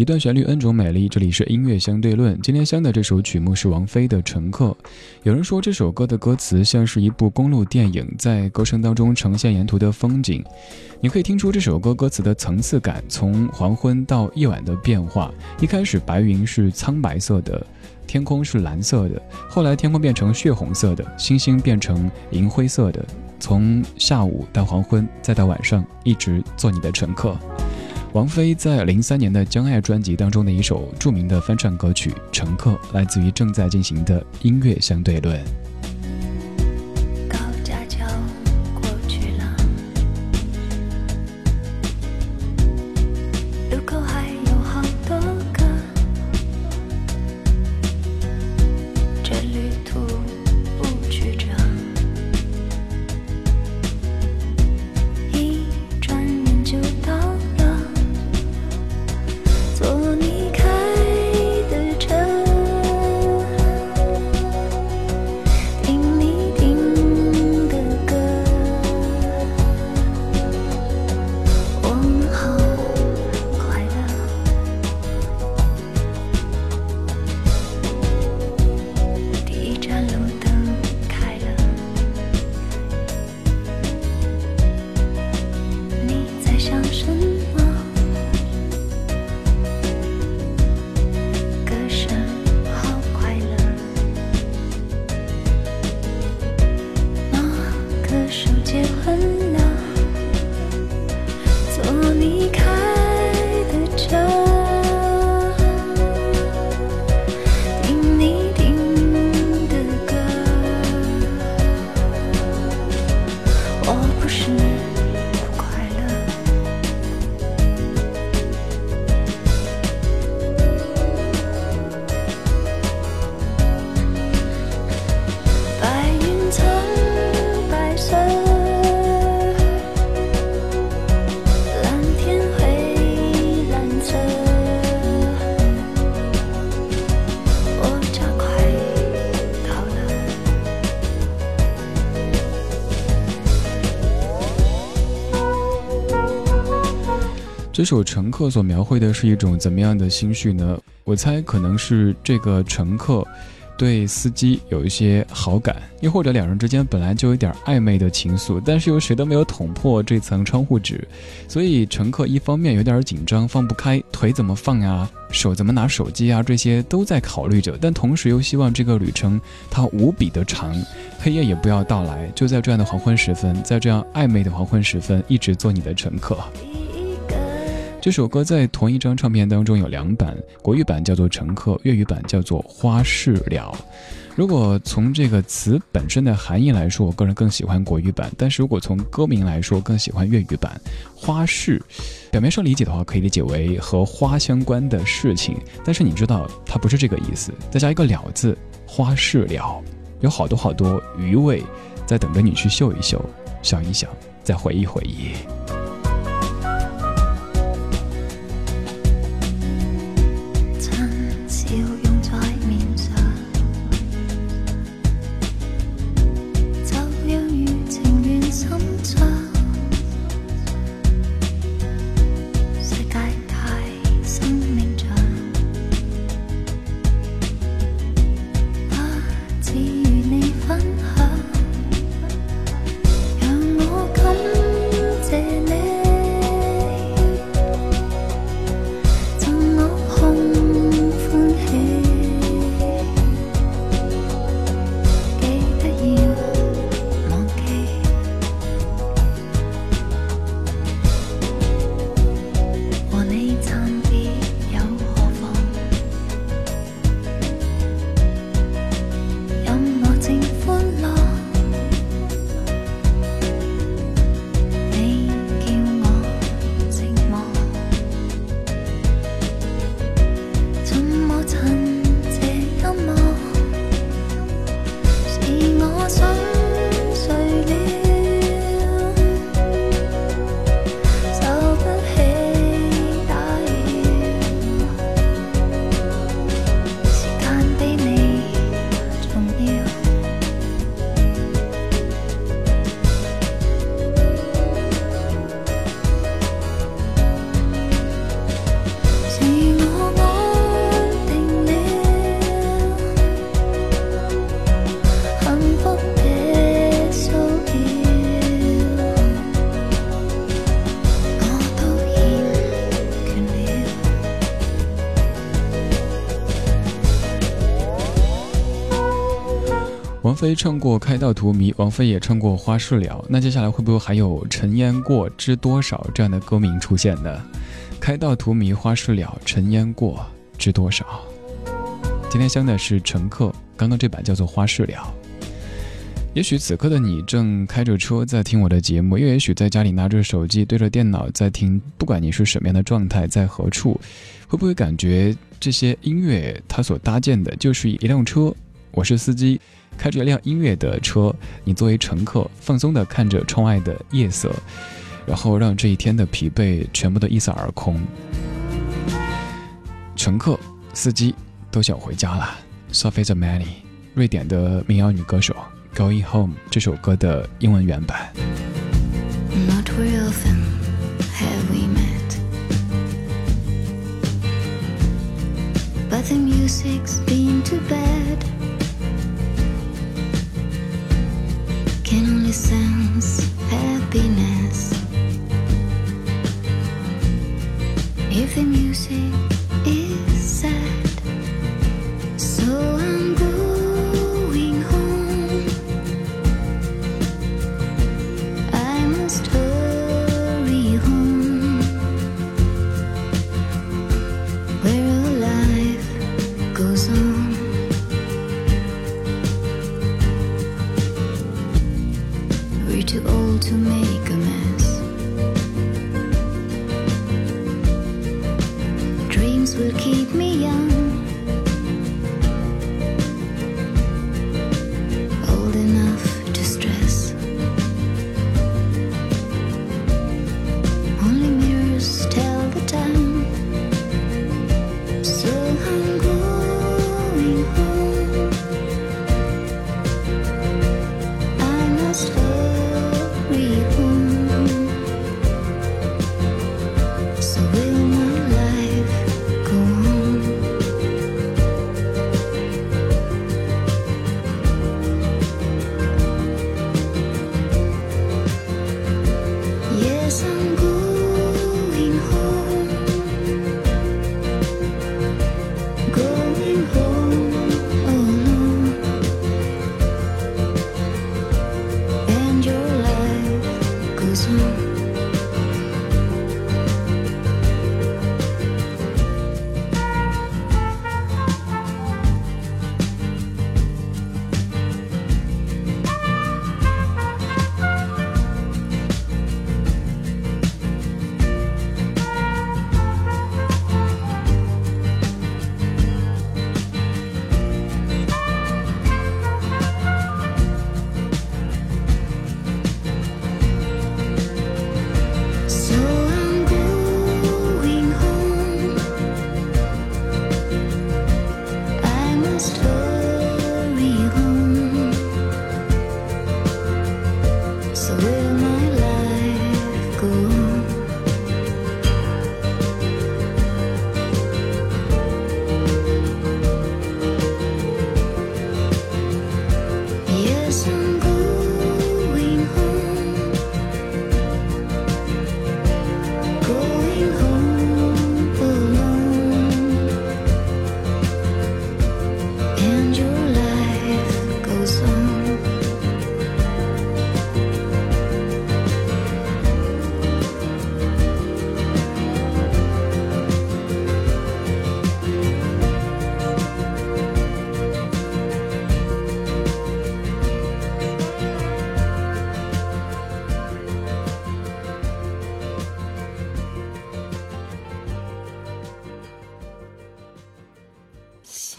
一段旋律恩种美丽。这里是音乐相对论。今天相的这首曲目是王菲的《乘客》。有人说这首歌的歌词像是一部公路电影，在歌声当中呈现沿途的风景。你可以听出这首歌歌词的层次感，从黄昏到夜晚的变化。一开始白云是苍白色的，天空是蓝色的，后来天空变成血红色的，星星变成银灰色的。从下午到黄昏，再到晚上，一直做你的乘客。王菲在零三年的《将爱》专辑当中的一首著名的翻唱歌曲《乘客》，来自于正在进行的音乐相对论。这首乘客所描绘的是一种怎么样的心绪呢？我猜可能是这个乘客对司机有一些好感，又或者两人之间本来就有点暧昧的情愫，但是又谁都没有捅破这层窗户纸，所以乘客一方面有点紧张，放不开，腿怎么放呀，手怎么拿手机啊，这些都在考虑着，但同时又希望这个旅程它无比的长，黑夜也不要到来，就在这样的黄昏时分，在这样暧昧的黄昏时分，一直做你的乘客。这首歌在同一张唱片当中有两版，国语版叫做《乘客》，粤语版叫做《花事了》。如果从这个词本身的含义来说，我个人更喜欢国语版；但是如果从歌名来说，更喜欢粤语版。花事，表面上理解的话，可以理解为和花相关的事情，但是你知道它不是这个意思。再加一个了字，花事了，有好多好多余味在等着你去嗅一嗅、想一想、再回忆回忆。菲唱过《开道荼蘼》，王菲也唱过《花事了》，那接下来会不会还有《尘烟过知多少》这样的歌名出现呢？《开道荼蘼》《花事了》《尘烟过知多少》。今天香的是乘客，刚刚这版叫做《花事了》。也许此刻的你正开着车在听我的节目，又也许在家里拿着手机对着电脑在听。不管你是什么样的状态，在何处，会不会感觉这些音乐它所搭建的就是一辆车？我是司机，开着一辆音乐的车，你作为乘客，放松地看着窗外的夜色，然后让这一天的疲惫全部都一扫而空。乘客、司机都想回家了。Sophie Zamani，瑞典的民谣女歌手。Going Home 这首歌的英文原版。Not very often have we met, but the music's been to bad. Can sense happiness. If the music keep me young. sun.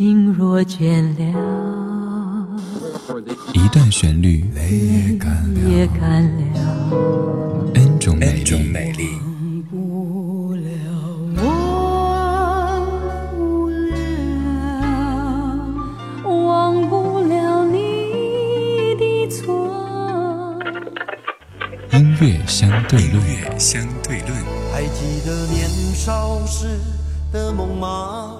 心若倦了，一段旋律，也干了，N 种美丽。不了，忘不了，忘不了你的错。”音乐相对论，音乐相对论。还记得年少时的梦吗？